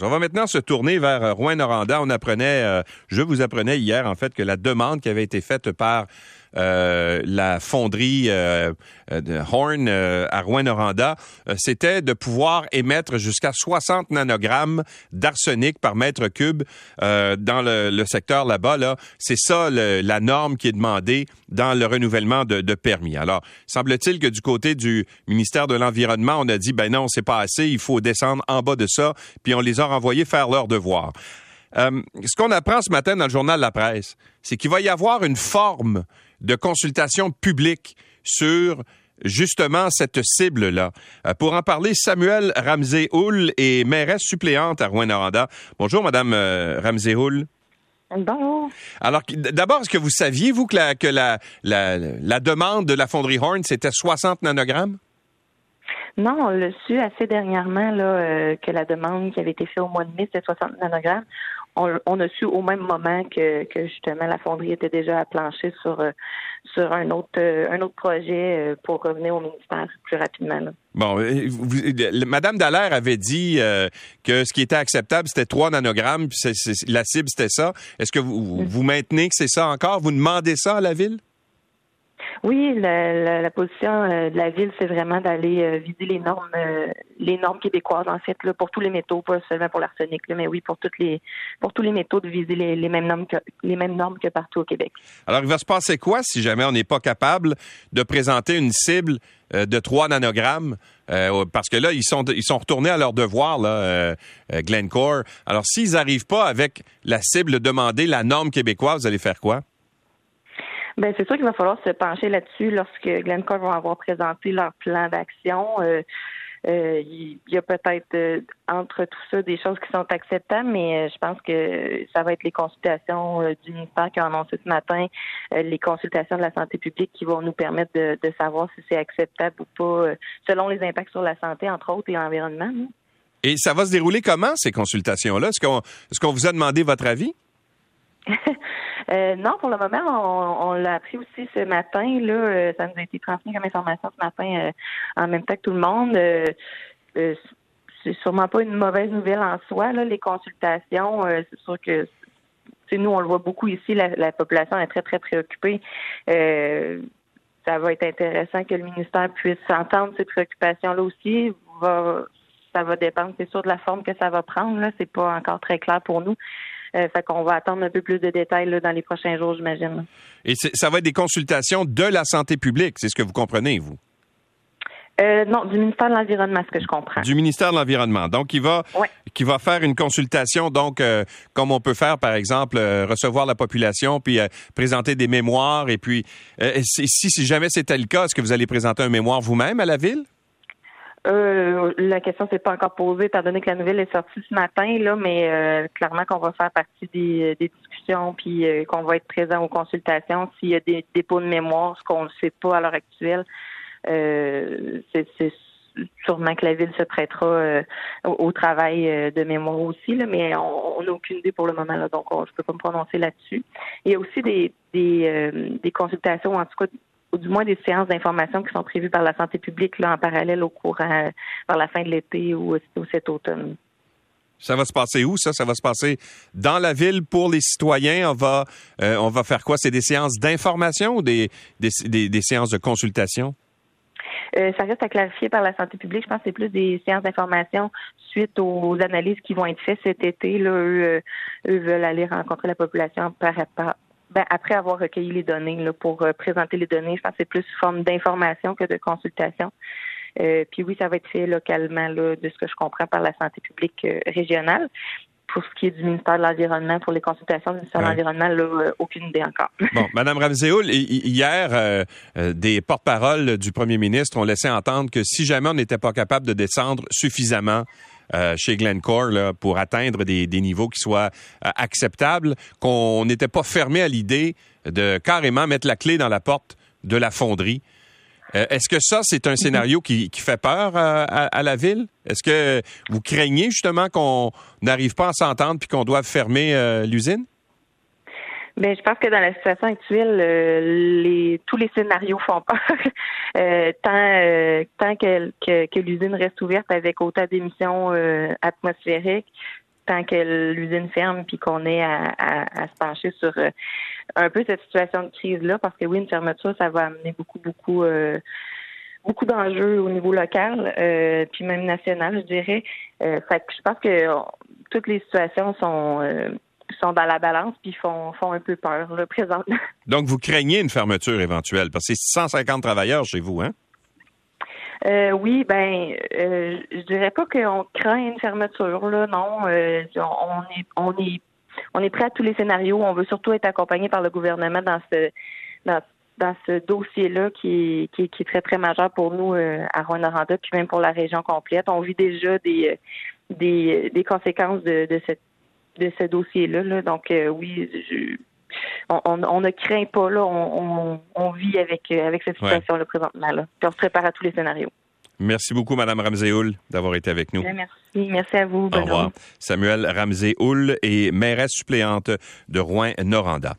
On va maintenant se tourner vers euh, Rouen-Noranda. On apprenait, euh, je vous apprenais hier en fait que la demande qui avait été faite par euh, la fonderie euh, de Horn euh, à Rouen-Noranda, c'était de pouvoir émettre jusqu'à 60 nanogrammes d'arsenic par mètre cube dans le, secteur là-bas. Là. C'est ça la norme qui est demandée dans le renouvellement de, de permis. Alors, semble-t-il que du côté du ministère de l'Environnement, on a dit, ben non, c'est pas assez, il faut descendre en bas de ça, puis on les a renvoyés faire leur devoir. Euh, ce qu'on apprend ce matin dans le journal La Presse, c'est qu'il va y avoir une forme de consultation publique sur justement cette cible-là. Euh, pour en parler, Samuel Ramsey-Houl est mairesse suppléante à Rouen-Noranda. Bonjour, Madame euh, Ramsey-Houl. Bonjour. Alors, d'abord, est-ce que vous saviez, vous, que la, que la, la, demande de la fonderie Horn, c'était 60 nanogrammes? Non, on l'a su assez dernièrement là, que la demande qui avait été faite au mois de mai, c'était 60 nanogrammes on, a su au même moment que, justement la fonderie était déjà à plancher sur euh, sur un autre euh, un autre projet euh, pour revenir au ministère plus rapidement. Bon, Madame Dallaire avait dit que ce qui était acceptable c'était 3 nanogrammes, puis la cible c'était ça. Est-ce que vous, mm. vous maintenez que c'est ça encore? Vous demandez ça à la ville? Oui, la, la, position euh, de la ville, c'est vraiment d'aller euh, viser les normes, euh, les normes québécoises en fait, là, pour tous les métaux, pas seulement pour l'arsenic, mais oui pour toutes les, pour tous les métaux de viser les, les, mêmes normes que les mêmes normes que partout au Québec. Alors, il va se passer quoi si jamais on n'est pas capable de présenter une cible de 3 nanogrammes? parce que là, ils sont, ils sont retournés à leur devoir, là, Glencore. Alors, s'ils n'arrivent pas avec la cible demandée, la norme québécoise, vous allez faire quoi? Ben c'est sûr qu'il va falloir se pencher là-dessus lorsque Glencore va avoir présenté leur plan d'action. Euh, euh, il y a peut-être euh, entre tout ça des choses qui sont acceptables, mais je pense que ça va être les consultations du ministère qui ont annoncé ce matin, les consultations de la santé publique qui vont nous permettre de, savoir si c'est acceptable ou pas, selon les impacts sur la santé, entre autres, et l'environnement. Et ça va se dérouler comment, ces consultations-là? Est-ce qu'on est qu'on vous a demandé votre avis? Euh, non, pour le moment, on, l'a appris aussi ce matin. Là, euh, ça nous a été transmis comme information ce matin euh, en même temps que tout le monde. c'est sûrement pas une mauvaise nouvelle en soi. Là, les consultations, c'est sûr que nous, on le voit beaucoup ici. La, population est très très préoccupée. ça va être intéressant que le ministère puisse entendre ces préoccupations-là aussi. ça va dépendre, c'est sûr, de la forme que ça va prendre. Là, c'est pas encore très clair pour nous. Euh, fait qu'on va attendre un peu plus de détails là, dans les prochains jours, j'imagine. Et ça va être des consultations de la santé publique, c'est ce que vous comprenez, vous? Euh, non, du ministère de l'Environnement, ce que je comprends. Du ministère de l'Environnement. Donc, il va, qui va faire une consultation, donc, euh, comme on peut faire, par exemple, recevoir la population, puis présenter des mémoires. Et puis, si, si jamais c'était le cas, est-ce que vous allez présenter un mémoire vous-même à la ville? Euh, la question s'est pas encore posée, étant donné que la nouvelle est sortie ce matin, là, mais euh, clairement qu'on va faire partie des, discussions, puis euh, qu'on va être présent aux consultations. S'il y a des dépôts de mémoire, ce qu'on ne sait pas à l'heure actuelle, c'est sûrement que la ville se prêtera au, travail de mémoire aussi, là, mais on n'a aucune idée pour le moment, là, donc je je peux pas me prononcer là-dessus. Il y a aussi des, des, des consultations, en tout cas du moins des séances d'information qui sont prévues par la santé publique là, en parallèle au courant par la fin de l'été ou, cet automne. Ça va se passer où, ça? Ça va se passer dans la ville pour les citoyens. On va, euh, on va faire quoi? C'est des séances d'information ou des, des, séances de consultation? Euh, ça reste à clarifier par la santé publique. Je pense que c'est plus des séances d'information suite aux analyses qui vont être faites cet été. Là, eux, euh, eux veulent aller rencontrer la population par, par, ben, après avoir recueilli les données là, pour euh, présenter les données, je pense que c'est plus forme d'information que de consultation. Euh, puis oui, ça va être fait localement, là, de ce que je comprends, par la santé publique euh, régionale. Pour ce qui est du ministère de l'Environnement, pour les consultations du ministère de l'Environnement, là, aucune idée encore. Bon, Madame Ramzéoul, hier, des porte-paroles du premier ministre ont laissé entendre que si jamais on n'était pas capable de descendre suffisamment euh, chez Glencore pour atteindre des, niveaux qui soient euh, acceptables, qu'on n'était pas fermé à l'idée de carrément mettre la clé dans la porte de la fonderie. Euh, est-ce que ça, c'est un scénario qui, qui fait peur à, à, la ville? Est-ce que vous craignez justement qu'on n'arrive pas à s'entendre puis qu'on doive fermer l'usine? Ben, je pense que dans la situation actuelle, euh, les, tous les scénarios font peur. euh, tant euh, tant que, que, l'usine reste ouverte avec autant d'émissions euh, atmosphériques, tant que l'usine ferme, puis qu'on ait à, se pencher sur un peu cette situation de crise-là, parce que oui, une fermeture, ça va amener beaucoup, beaucoup beaucoup d'enjeux au niveau local, euh, puis même national, je dirais. Euh, fait que je pense que toutes les situations sont euh, sont dans la balance puis font font un peu peur là, présentement. Donc vous craignez une fermeture éventuelle parce que c'est 150 travailleurs chez vous, hein? oui, ben, je dirais pas qu'on craint une fermeture là, non. on est on est on est prêt à tous les scénarios. On veut surtout être accompagné par le gouvernement dans ce dans dans ce dossier-là qui est, qui, est, très, très majeur pour nous euh, à Rwanda, puis même pour la région complète. On vit déjà des, euh, des, des conséquences de, de, cette, de ce dossier-là. Là. Donc, euh, oui, on, on, ne craint pas, là, on, on, vit avec, avec cette situation-là présentement. Là. Puis on se prépare à tous les scénarios. Merci beaucoup, Mme Ramsey-Houl, d'avoir été avec nous. Merci. Merci à vous. Au revoir. Samuel Ramsey-Houl est mairesse suppléante de Rouen-Noranda.